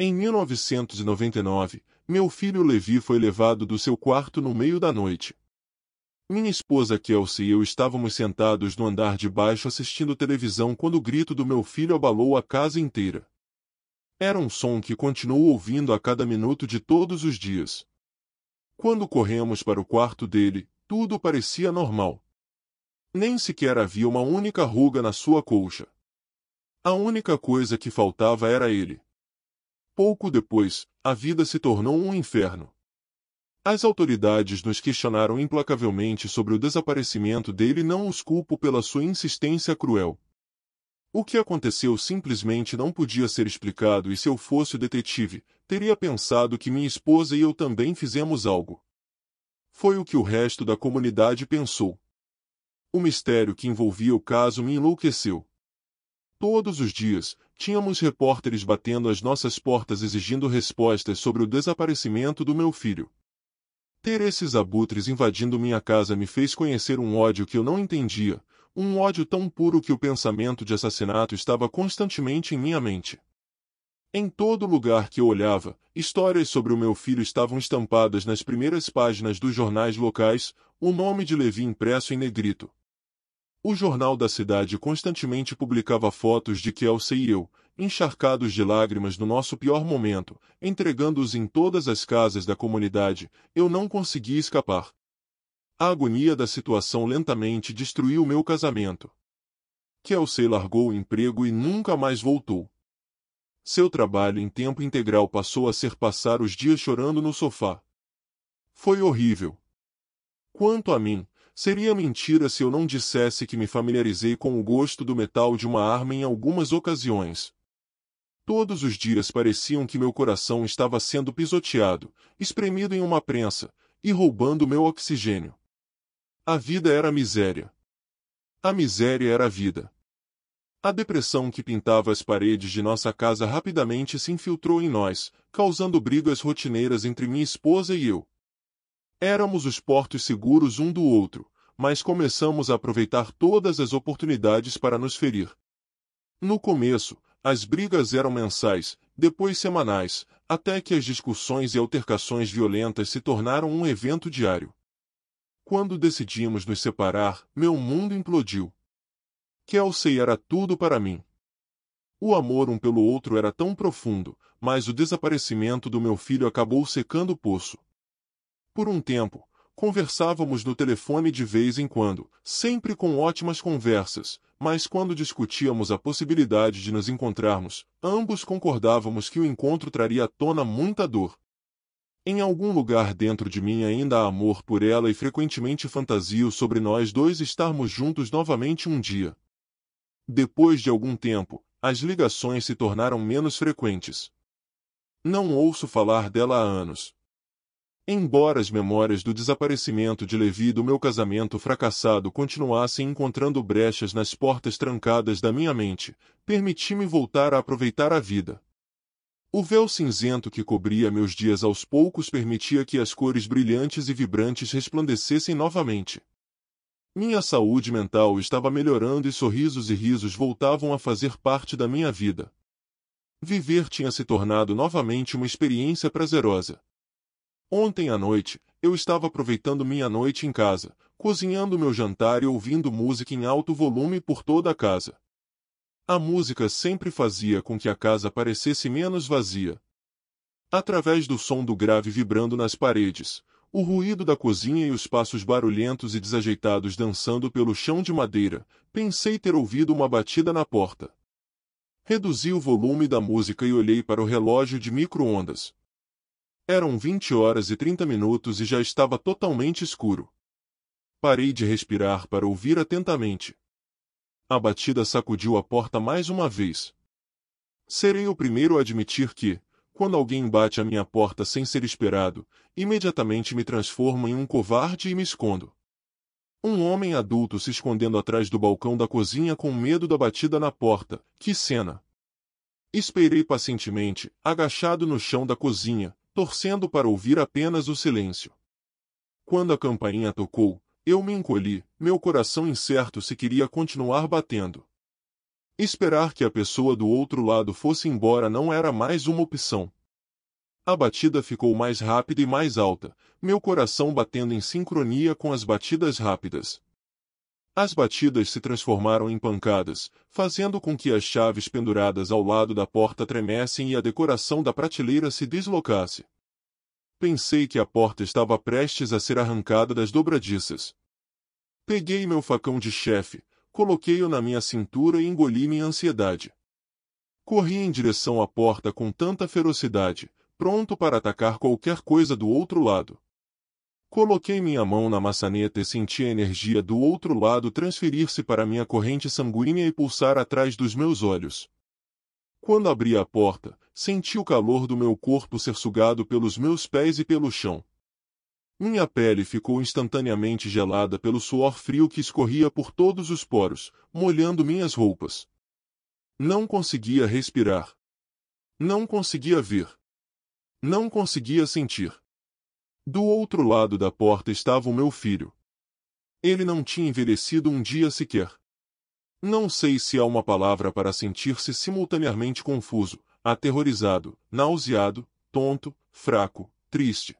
Em 1999, meu filho Levi foi levado do seu quarto no meio da noite. Minha esposa Kelsey e eu estávamos sentados no andar de baixo assistindo televisão quando o grito do meu filho abalou a casa inteira. Era um som que continuou ouvindo a cada minuto de todos os dias. Quando corremos para o quarto dele, tudo parecia normal. Nem sequer havia uma única ruga na sua colcha. A única coisa que faltava era ele. Pouco depois, a vida se tornou um inferno. As autoridades nos questionaram implacavelmente sobre o desaparecimento dele e não os culpo pela sua insistência cruel. O que aconteceu simplesmente não podia ser explicado e se eu fosse o detetive, teria pensado que minha esposa e eu também fizemos algo. Foi o que o resto da comunidade pensou. O mistério que envolvia o caso me enlouqueceu. Todos os dias, tínhamos repórteres batendo às nossas portas exigindo respostas sobre o desaparecimento do meu filho. Ter esses abutres invadindo minha casa me fez conhecer um ódio que eu não entendia, um ódio tão puro que o pensamento de assassinato estava constantemente em minha mente. Em todo lugar que eu olhava, histórias sobre o meu filho estavam estampadas nas primeiras páginas dos jornais locais, o nome de Levi impresso em negrito. O jornal da cidade constantemente publicava fotos de Kelsey e eu, encharcados de lágrimas no nosso pior momento, entregando-os em todas as casas da comunidade, eu não conseguia escapar. A agonia da situação lentamente destruiu meu casamento. Kelsey largou o emprego e nunca mais voltou. Seu trabalho em tempo integral passou a ser passar os dias chorando no sofá. Foi horrível. Quanto a mim, seria mentira se eu não dissesse que me familiarizei com o gosto do metal de uma arma em algumas ocasiões. Todos os dias pareciam que meu coração estava sendo pisoteado, espremido em uma prensa, e roubando meu oxigênio. A vida era miséria. A miséria era a vida. A depressão que pintava as paredes de nossa casa rapidamente se infiltrou em nós, causando brigas rotineiras entre minha esposa e eu. Éramos os portos seguros um do outro, mas começamos a aproveitar todas as oportunidades para nos ferir. No começo, as brigas eram mensais, depois semanais, até que as discussões e altercações violentas se tornaram um evento diário. Quando decidimos nos separar, meu mundo implodiu. Kelsey era tudo para mim. O amor um pelo outro era tão profundo, mas o desaparecimento do meu filho acabou secando o poço. Por um tempo, conversávamos no telefone de vez em quando, sempre com ótimas conversas, mas quando discutíamos a possibilidade de nos encontrarmos, ambos concordávamos que o encontro traria à tona muita dor. Em algum lugar dentro de mim ainda há amor por ela e frequentemente fantasio sobre nós dois estarmos juntos novamente um dia. Depois de algum tempo, as ligações se tornaram menos frequentes. Não ouço falar dela há anos. Embora as memórias do desaparecimento de Levi e do meu casamento fracassado continuassem encontrando brechas nas portas trancadas da minha mente, permiti-me voltar a aproveitar a vida. O véu cinzento que cobria meus dias aos poucos permitia que as cores brilhantes e vibrantes resplandecessem novamente. Minha saúde mental estava melhorando e sorrisos e risos voltavam a fazer parte da minha vida. Viver tinha se tornado novamente uma experiência prazerosa. Ontem à noite, eu estava aproveitando minha noite em casa, cozinhando meu jantar e ouvindo música em alto volume por toda a casa. A música sempre fazia com que a casa parecesse menos vazia. Através do som do grave vibrando nas paredes, o ruído da cozinha e os passos barulhentos e desajeitados dançando pelo chão de madeira, pensei ter ouvido uma batida na porta. Reduzi o volume da música e olhei para o relógio de micro-ondas. Eram 20 horas e 30 minutos e já estava totalmente escuro. Parei de respirar para ouvir atentamente. A batida sacudiu a porta mais uma vez. Serei o primeiro a admitir que, quando alguém bate à minha porta sem ser esperado, imediatamente me transformo em um covarde e me escondo. Um homem adulto se escondendo atrás do balcão da cozinha com medo da batida na porta. Que cena! Esperei pacientemente, agachado no chão da cozinha, torcendo para ouvir apenas o silêncio. Quando a campainha tocou, eu me encolhi, meu coração incerto se queria continuar batendo. Esperar que a pessoa do outro lado fosse embora não era mais uma opção. A batida ficou mais rápida e mais alta, meu coração batendo em sincronia com as batidas rápidas. As batidas se transformaram em pancadas, fazendo com que as chaves penduradas ao lado da porta tremessem e a decoração da prateleira se deslocasse. Pensei que a porta estava prestes a ser arrancada das dobradiças. Peguei meu facão de chefe, coloquei-o na minha cintura e engoli minha ansiedade. Corri em direção à porta com tanta ferocidade, pronto para atacar qualquer coisa do outro lado. Coloquei minha mão na maçaneta e senti a energia do outro lado transferir-se para minha corrente sanguínea e pulsar atrás dos meus olhos. Quando abri a porta, senti o calor do meu corpo ser sugado pelos meus pés e pelo chão. Minha pele ficou instantaneamente gelada pelo suor frio que escorria por todos os poros, molhando minhas roupas. Não conseguia respirar. Não conseguia ver. Não conseguia sentir. Do outro lado da porta estava o meu filho. Ele não tinha envelhecido um dia sequer. Não sei se há uma palavra para sentir-se simultaneamente confuso, aterrorizado, nauseado, tonto, fraco, triste.